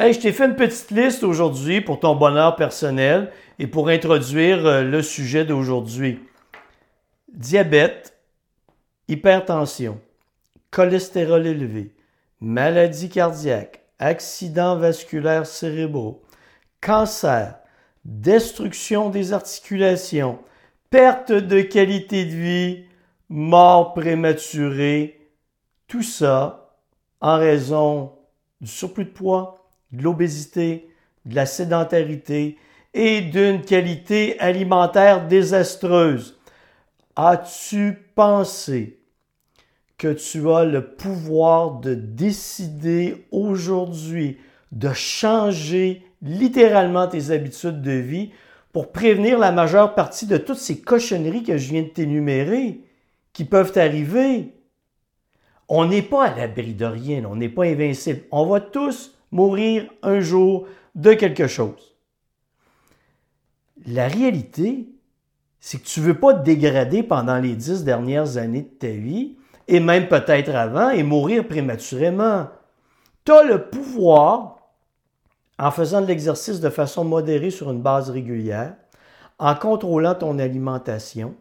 Hey, je t'ai fait une petite liste aujourd'hui pour ton bonheur personnel et pour introduire euh, le sujet d'aujourd'hui. Diabète, hypertension, cholestérol élevé, maladie cardiaque, accidents vasculaires cérébraux, cancer, destruction des articulations, perte de qualité de vie, mort prématurée, tout ça en raison du surplus de poids, de l'obésité, de la sédentarité et d'une qualité alimentaire désastreuse. As-tu pensé que tu as le pouvoir de décider aujourd'hui de changer littéralement tes habitudes de vie pour prévenir la majeure partie de toutes ces cochonneries que je viens de t'énumérer qui peuvent arriver? On n'est pas à l'abri de rien, on n'est pas invincible. On va tous mourir un jour de quelque chose. La réalité, c'est que tu ne veux pas te dégrader pendant les dix dernières années de ta vie, et même peut-être avant, et mourir prématurément. Tu as le pouvoir, en faisant de l'exercice de façon modérée sur une base régulière, en contrôlant ton alimentation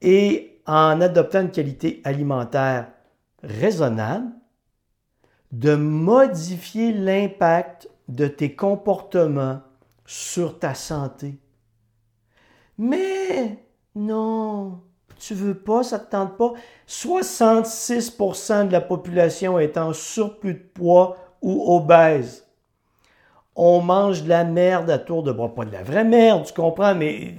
et en adoptant une qualité alimentaire raisonnable, de modifier l'impact de tes comportements sur ta santé. Mais non, tu veux pas, ça te tente pas. 66% de la population est en surplus de poids ou obèse. On mange de la merde à tour de bras, pas de la vraie merde, tu comprends, mais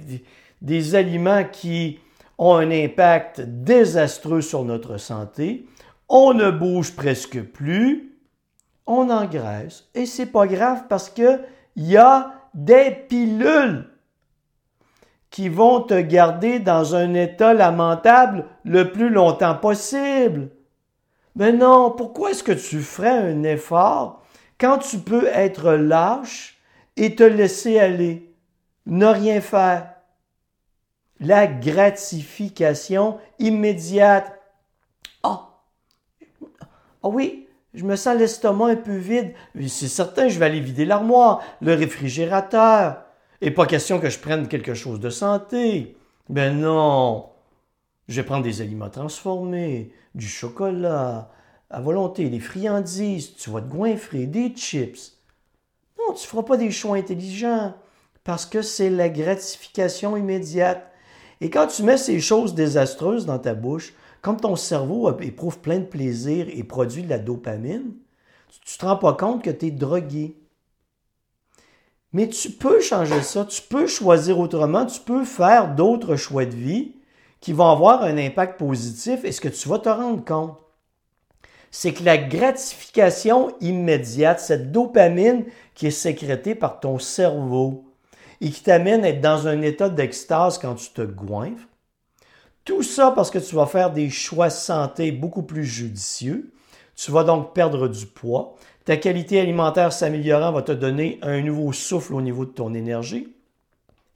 des aliments qui ont un impact désastreux sur notre santé on ne bouge presque plus, on engraisse. Et c'est pas grave parce que il y a des pilules qui vont te garder dans un état lamentable le plus longtemps possible. Mais non, pourquoi est-ce que tu ferais un effort quand tu peux être lâche et te laisser aller, ne rien faire? La gratification immédiate ah oui, je me sens l'estomac un peu vide. C'est certain, je vais aller vider l'armoire, le réfrigérateur. Et pas question que je prenne quelque chose de santé. Ben non. Je vais prendre des aliments transformés, du chocolat, à volonté, des friandises, tu vas te goinfrer, des chips. Non, tu ne feras pas des choix intelligents parce que c'est la gratification immédiate. Et quand tu mets ces choses désastreuses dans ta bouche, comme ton cerveau éprouve plein de plaisir et produit de la dopamine, tu ne te rends pas compte que tu es drogué. Mais tu peux changer ça, tu peux choisir autrement, tu peux faire d'autres choix de vie qui vont avoir un impact positif et ce que tu vas te rendre compte, c'est que la gratification immédiate, cette dopamine qui est sécrétée par ton cerveau et qui t'amène à être dans un état d'extase quand tu te goinfres, tout ça parce que tu vas faire des choix santé beaucoup plus judicieux. Tu vas donc perdre du poids. Ta qualité alimentaire s'améliorant va te donner un nouveau souffle au niveau de ton énergie.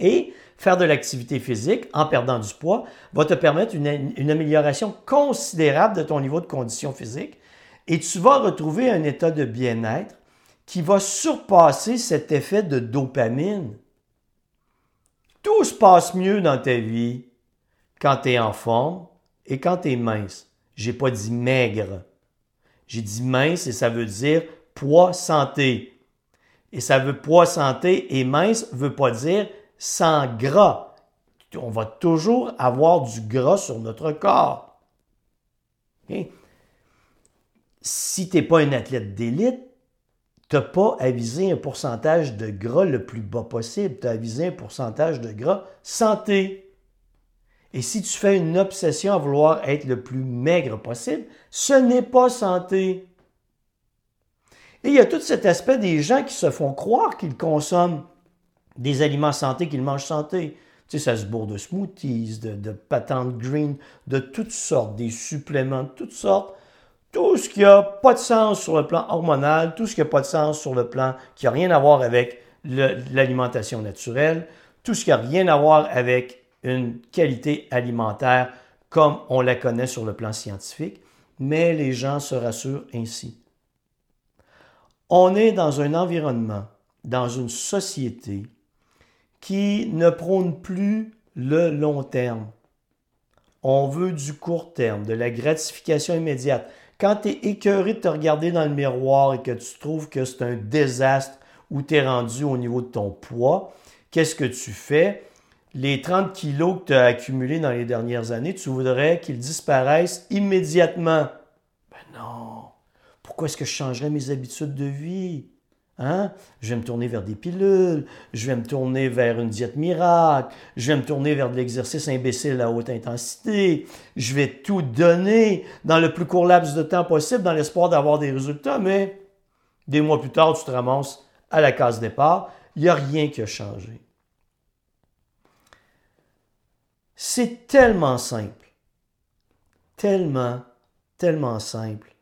Et faire de l'activité physique en perdant du poids va te permettre une, une, amélioration considérable de ton niveau de condition physique. Et tu vas retrouver un état de bien-être qui va surpasser cet effet de dopamine. Tout se passe mieux dans ta vie quand tu es en forme et quand tu es mince. J'ai pas dit maigre. J'ai dit mince et ça veut dire poids santé. Et ça veut poids santé et mince veut pas dire sans gras. On va toujours avoir du gras sur notre corps. Si tu n'es pas un athlète d'élite, tu n'as pas à viser un pourcentage de gras le plus bas possible. Tu as à viser un pourcentage de gras santé. Et si tu fais une obsession à vouloir être le plus maigre possible, ce n'est pas santé. Et il y a tout cet aspect des gens qui se font croire qu'ils consomment des aliments santé, qu'ils mangent santé. Tu sais, ça se bourre de smoothies, de, patentes green, de toutes sortes, des suppléments de toutes sortes. Tout ce qui n'a pas de sens sur le plan hormonal, tout ce qui n'a pas de sens sur le plan qui n'a rien à voir avec l'alimentation naturelle, tout ce qui n'a rien à voir avec une qualité alimentaire comme on la connaît sur le plan scientifique, mais les gens se rassurent ainsi. On est dans un environnement, dans une société qui ne prône plus le long terme. On veut du court terme, de la gratification immédiate. Quand tu es écœuré de te regarder dans le miroir et que tu trouves que c'est un désastre où tu es rendu au niveau de ton poids, qu'est-ce que tu fais? Les 30 kilos que tu as accumulés dans les dernières années, tu voudrais qu'ils disparaissent immédiatement? Ben non. Pourquoi est-ce que je changerais mes habitudes de vie? Hein? Je vais me tourner vers des pilules, je vais me tourner vers une diète miracle, je vais me tourner vers de l'exercice imbécile à haute intensité, je vais tout donner dans le plus court laps de temps possible dans l'espoir d'avoir des résultats, mais des mois plus tard, tu te ramasses à la case départ, il n'y a rien qui a changé. C'est tellement simple, tellement, tellement simple,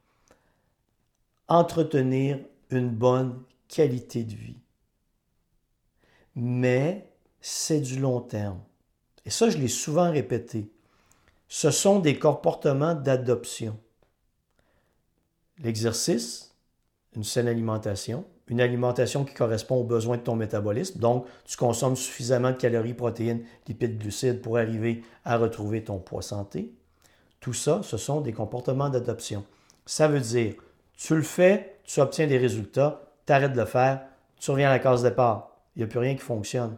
entretenir une bonne qualité de vie. Mais c'est du long terme. Et ça, je l'ai souvent répété. Ce sont des comportements d'adoption. L'exercice, une saine alimentation, une alimentation qui correspond aux besoins de ton métabolisme. Donc, tu consommes suffisamment de calories, protéines, lipides, glucides pour arriver à retrouver ton poids santé. Tout ça, ce sont des comportements d'adoption. Ça veut dire, tu le fais, tu obtiens des résultats, tu arrêtes de le faire, tu reviens à la case départ. Il n'y a plus rien qui fonctionne.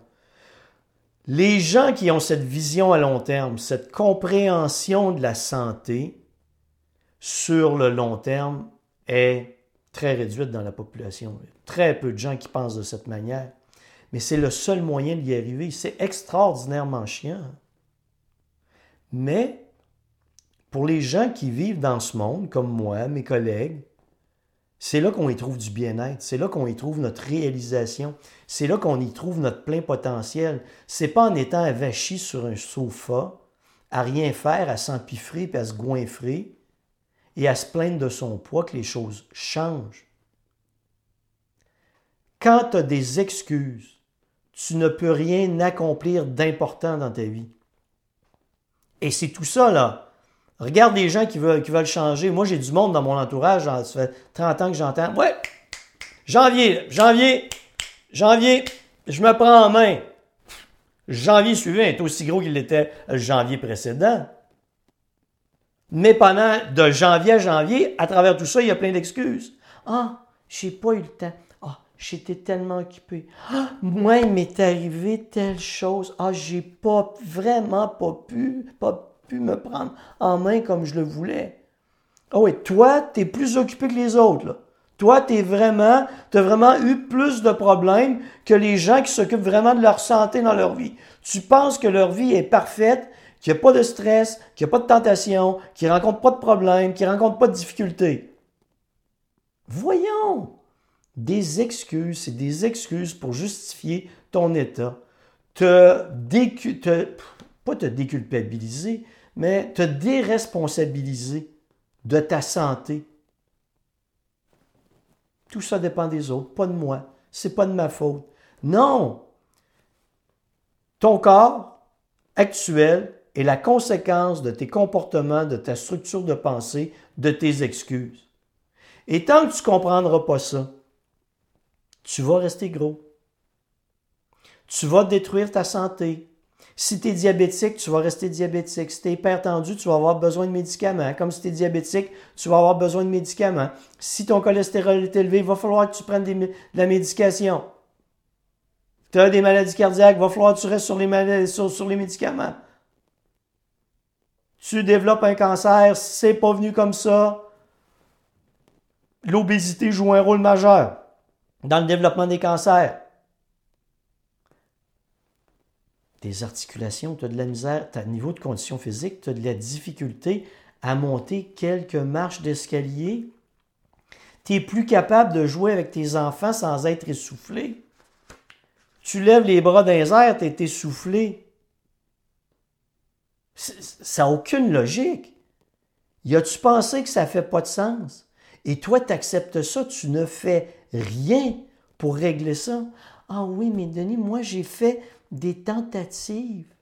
Les gens qui ont cette vision à long terme, cette compréhension de la santé sur le long terme est très réduite dans la population. Très peu de gens qui pensent de cette manière. Mais c'est le seul moyen d'y arriver. C'est extraordinairement chiant. Mais pour les gens qui vivent dans ce monde, comme moi, mes collègues, c'est là qu'on y trouve du bien-être, c'est là qu'on y trouve notre réalisation, c'est là qu'on y trouve notre plein potentiel. C'est pas en étant avachi sur un sofa, à rien faire, à s'empiffrer puis à se goinfrer et à se plaindre de son poids que les choses changent. Quand tu as des excuses, tu ne peux rien accomplir d'important dans ta vie. Et c'est tout ça, là, Regarde des gens qui veulent, changer. Moi, j'ai du monde dans mon entourage. Ça fait 30 ans que j'entends. Ouais, janvier, janvier, janvier, je me prends en main. Janvier suivant est aussi gros qu'il était le janvier précédent. Mais pendant de janvier à janvier, à travers tout ça, il y a plein d'excuses. Ah, j'ai pas eu le temps. Ah, j'étais tellement occupé. Ah, moi, il m'est arrivé telle chose. Ah, j'ai pas, vraiment pas pu, pas pu me prendre en main comme je le voulais. Ah oui, toi, tu es plus occupé que les autres. Là. Toi, tu vraiment, as vraiment eu plus de problèmes que les gens qui s'occupent vraiment de leur santé dans leur vie. Tu penses que leur vie est parfaite, qu'il n'y a pas de stress, qu'il n'y a pas de tentation, qu'ils ne rencontrent pas de problèmes, qu'ils ne rencontrent pas de difficultés. Voyons! Des excuses, c'est des excuses pour justifier ton état. Te, te pas te déculpabiliser, mais te déresponsabiliser de ta santé. Tout ça dépend des autres, pas de moi. C'est pas de ma faute. Non! Ton corps actuel est la conséquence de tes comportements, de ta structure de pensée, de tes excuses. Et tant que tu ne comprendras pas ça, tu vas rester gros. Tu vas détruire ta santé. Si tu es diabétique, tu vas rester diabétique. Si tu es hypertendu, tu vas avoir besoin de médicaments. Comme si tu es diabétique, tu vas avoir besoin de médicaments. Si ton cholestérol est élevé, il va falloir que tu prennes de la médication. Tu as des maladies cardiaques, il va falloir que tu restes sur les, sur les médicaments. Tu développes un cancer, c'est pas venu comme ça. L'obésité joue un rôle majeur dans le développement des cancers. tes articulations, tu as de la misère, tu as niveau de condition physique, tu as de la difficulté à monter quelques marches d'escalier. Tu es plus capable de jouer avec tes enfants sans être essoufflé. Tu lèves les bras dans les airs, tu es essoufflé. Ça n'a aucune logique. Y a-tu pensé que ça fait pas de sens? Et toi, tu acceptes ça, tu ne fais rien pour régler ça? Ah oui, mais Denis, moi, j'ai fait des tentatives.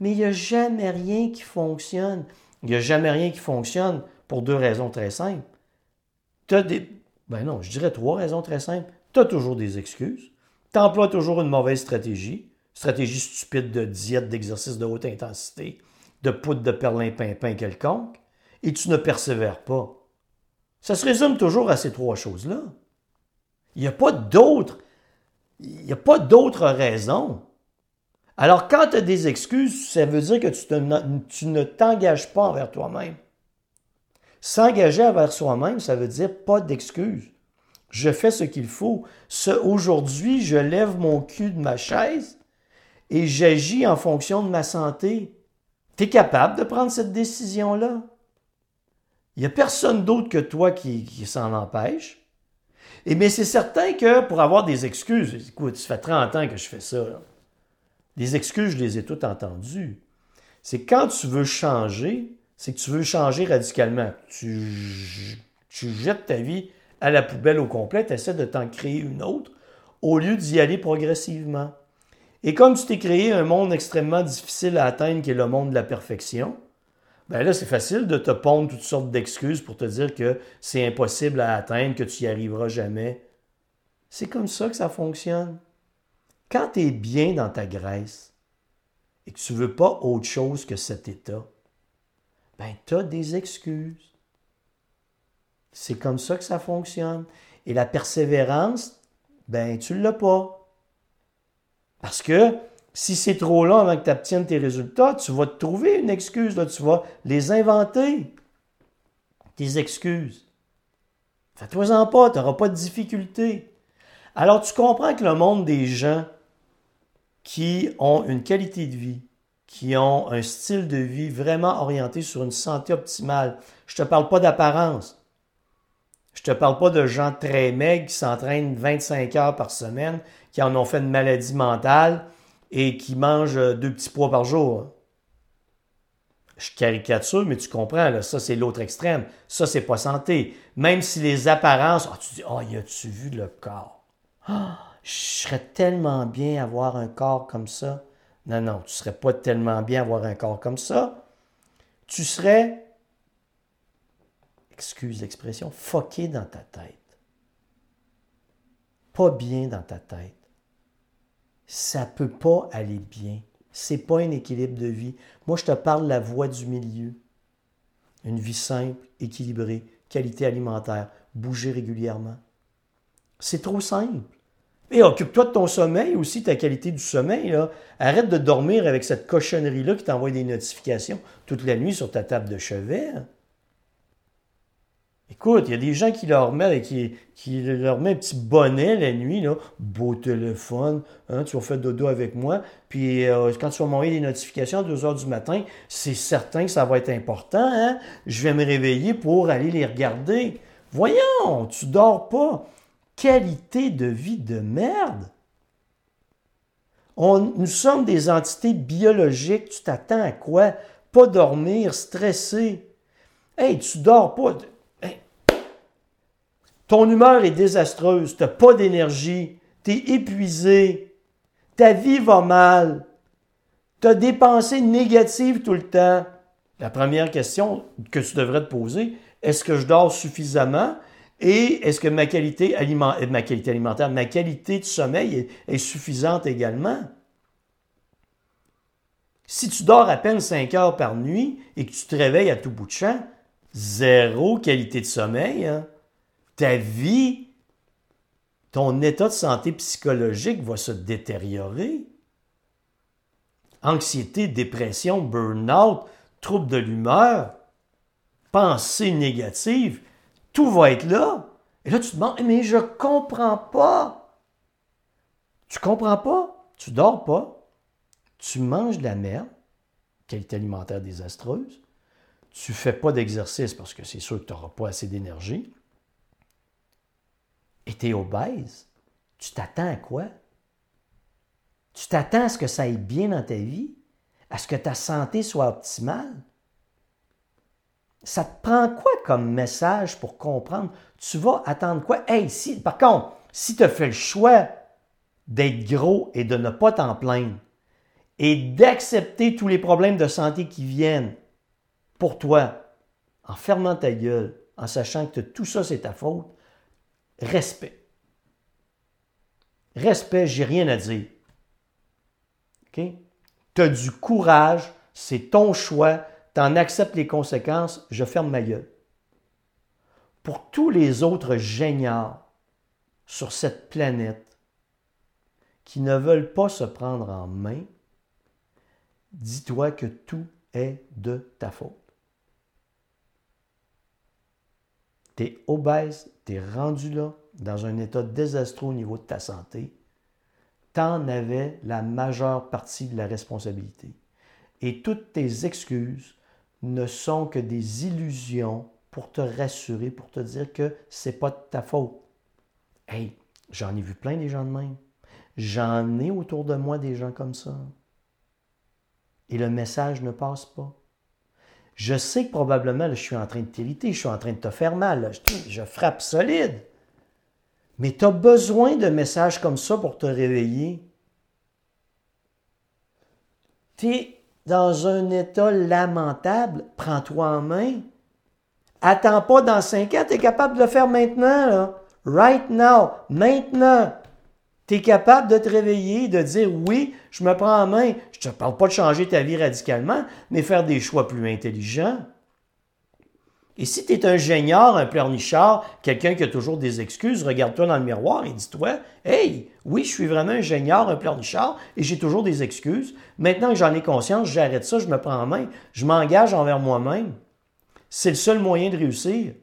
Mais il n'y a jamais rien qui fonctionne. Il n'y a jamais rien qui fonctionne pour deux raisons très simples. Tu as des, Ben non, je dirais trois raisons très simples. Tu as toujours des excuses. Tu emploies toujours une mauvaise stratégie. Stratégie stupide de diète, d'exercice de haute intensité, de poudre de perlimpinpin quelconque. Et tu ne persévères pas. Ça se résume toujours à ces trois choses-là. Il n'y a pas d'autres. Il n'y a pas d'autres raisons. Alors, quand tu as des excuses, ça veut dire que tu, ne t'engages pas envers toi-même. S'engager envers soi-même, ça veut dire pas d'excuses. Je fais ce qu'il faut. aujourd'hui, je lève mon cul de ma chaise et j'agis en fonction de ma santé. Tu es capable de prendre cette décision-là? Il n'y a personne d'autre que toi qui, s'en empêche. Et mais c'est certain que pour avoir des excuses, écoute, ça fait 30 ans que je fais ça. Les excuses, je les ai toutes entendues. C'est quand tu veux changer, c'est que tu veux changer radicalement. Tu, tu jettes ta vie à la poubelle au complet, tu essaies de t'en créer une autre au lieu d'y aller progressivement. Et comme tu t'es créé un monde extrêmement difficile à atteindre qui est le monde de la perfection, ben là, c'est facile de te pondre toutes sortes d'excuses pour te dire que c'est impossible à atteindre, que tu n'y arriveras jamais. C'est comme ça que ça fonctionne. Quand tu es bien dans ta graisse et que tu ne veux pas autre chose que cet état, ben tu as des excuses. C'est comme ça que ça fonctionne. Et la persévérance, ben tu ne l'as pas. Parce que si c'est trop long avant que tu obtiennes tes résultats, tu vas te trouver une excuse, là, tu vas les inventer. Tes excuses. Fais-toi-en pas, tu n'auras pas de difficulté. Alors tu comprends que le monde des gens qui ont une qualité de vie, qui ont un style de vie vraiment orienté sur une santé optimale, je ne te parle pas d'apparence. Je ne te parle pas de gens très maigres qui s'entraînent 25 heures par semaine, qui en ont fait une maladie mentale, et qui mange euh, deux petits pois par jour. Je caricature, mais tu comprends, là, ça c'est l'autre extrême. Ça, c'est pas santé. Même si les apparences. Oh, tu dis, oh, y a-tu vu le corps? Ah, je serais tellement bien avoir un corps comme ça. Non, non, tu serais pas tellement bien avoir un corps comme ça. Tu serais, excuse l'expression, foqué dans ta tête. Pas bien dans ta tête ça peut pas aller bien. C'est pas un équilibre de vie. Moi, je te parle de la voie du milieu. Une vie simple, équilibrée, qualité alimentaire, bouger régulièrement. C'est trop simple. Et occupe-toi de ton sommeil aussi, ta qualité du sommeil. Arrête de dormir avec cette cochonnerie-là qui t'envoie des notifications toute la nuit sur ta table de chevet. Écoute, il y a des gens qui leur mettent, qui, qui leur met un petit bonnet la nuit, là. beau téléphone, hein, tu vas faire dodo avec moi, puis euh, quand tu vas m'envoyer des notifications à 2 heures du matin, c'est certain que ça va être important, hein? je vais me réveiller pour aller les regarder. Voyons, tu dors pas. Qualité de vie de merde. On, nous sommes des entités biologiques, tu t'attends à quoi? Pas dormir, stresser. Hey, tu dors pas. Ton humeur est désastreuse, tu n'as pas d'énergie, tu es épuisé, ta vie va mal, tu as des pensées négatives tout le temps. La première question que tu devrais te poser, est-ce que je dors suffisamment? Et est-ce que ma qualité, alimentaire, ma qualité alimentaire, ma qualité de sommeil est, est suffisante également? Si tu dors à peine 5 heures par nuit et que tu te réveilles à tout bout de champ, zéro qualité de sommeil. Hein? Ta vie, ton état de santé psychologique va se détériorer. Anxiété, dépression, burn-out, troubles de l'humeur, pensée négative, tout va être là. Et là, tu te demandes, mais je comprends pas. Tu comprends pas? Tu dors pas? Tu manges de la merde, qualité alimentaire désastreuse. Tu fais pas d'exercice parce que c'est sûr que tu n'auras pas assez d'énergie et tu es obèse, tu t'attends à quoi? Tu t'attends à ce que ça aille bien dans ta vie? À ce que ta santé soit optimale? Ça te prend quoi comme message pour comprendre? Tu vas attendre quoi? Hey, si, par contre, si tu as fait le choix d'être gros et de ne pas t'en plaindre, et d'accepter tous les problèmes de santé qui viennent pour toi, en fermant ta gueule, en sachant que tout ça, c'est ta faute, respect. Respect, j'ai rien à dire. OK? Tu as du courage, c'est ton choix, tu en acceptes les conséquences, je ferme ma gueule. Pour tous les autres géniaux sur cette planète qui ne veulent pas se prendre en main, dis-toi que tout est de ta faute. Tu es obèse, tu es rendu là, dans un état désastreux au niveau de ta santé, t'en avais la majeure partie de la responsabilité. Et toutes tes excuses ne sont que des illusions pour te rassurer, pour te dire que c'est pas de ta faute. Hey, j'en ai vu plein des gens de même. J'en ai autour de moi des gens comme ça. Et le message ne passe pas. Je sais que probablement, je suis en train de t'irriter, je suis en train de te faire mal, je, frappe solide. Mais tu as besoin de messages comme ça pour te réveiller. Tu es dans un état lamentable, prends-toi en main. Attends pas dans cinq ans, tu es capable de le faire maintenant. Right now, maintenant. Tu es capable de te réveiller, de dire oui, je me prends en main. Je ne te parle pas de changer ta vie radicalement, mais faire des choix plus intelligents. Et si tu es un génieur, un pleurnichard, quelqu'un qui a toujours des excuses, regarde-toi dans le miroir et dis-toi Hey, oui, je suis vraiment un génieur, un pleurnichard, et j'ai toujours des excuses. Maintenant que j'en ai conscience, j'arrête ça, je me prends en main, je m'engage envers moi-même. C'est le seul moyen de réussir.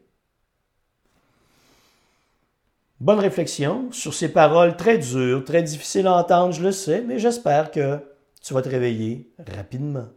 Bonne réflexion sur ces paroles très dures, très difficiles à entendre, je le sais, mais j'espère que tu vas te réveiller rapidement.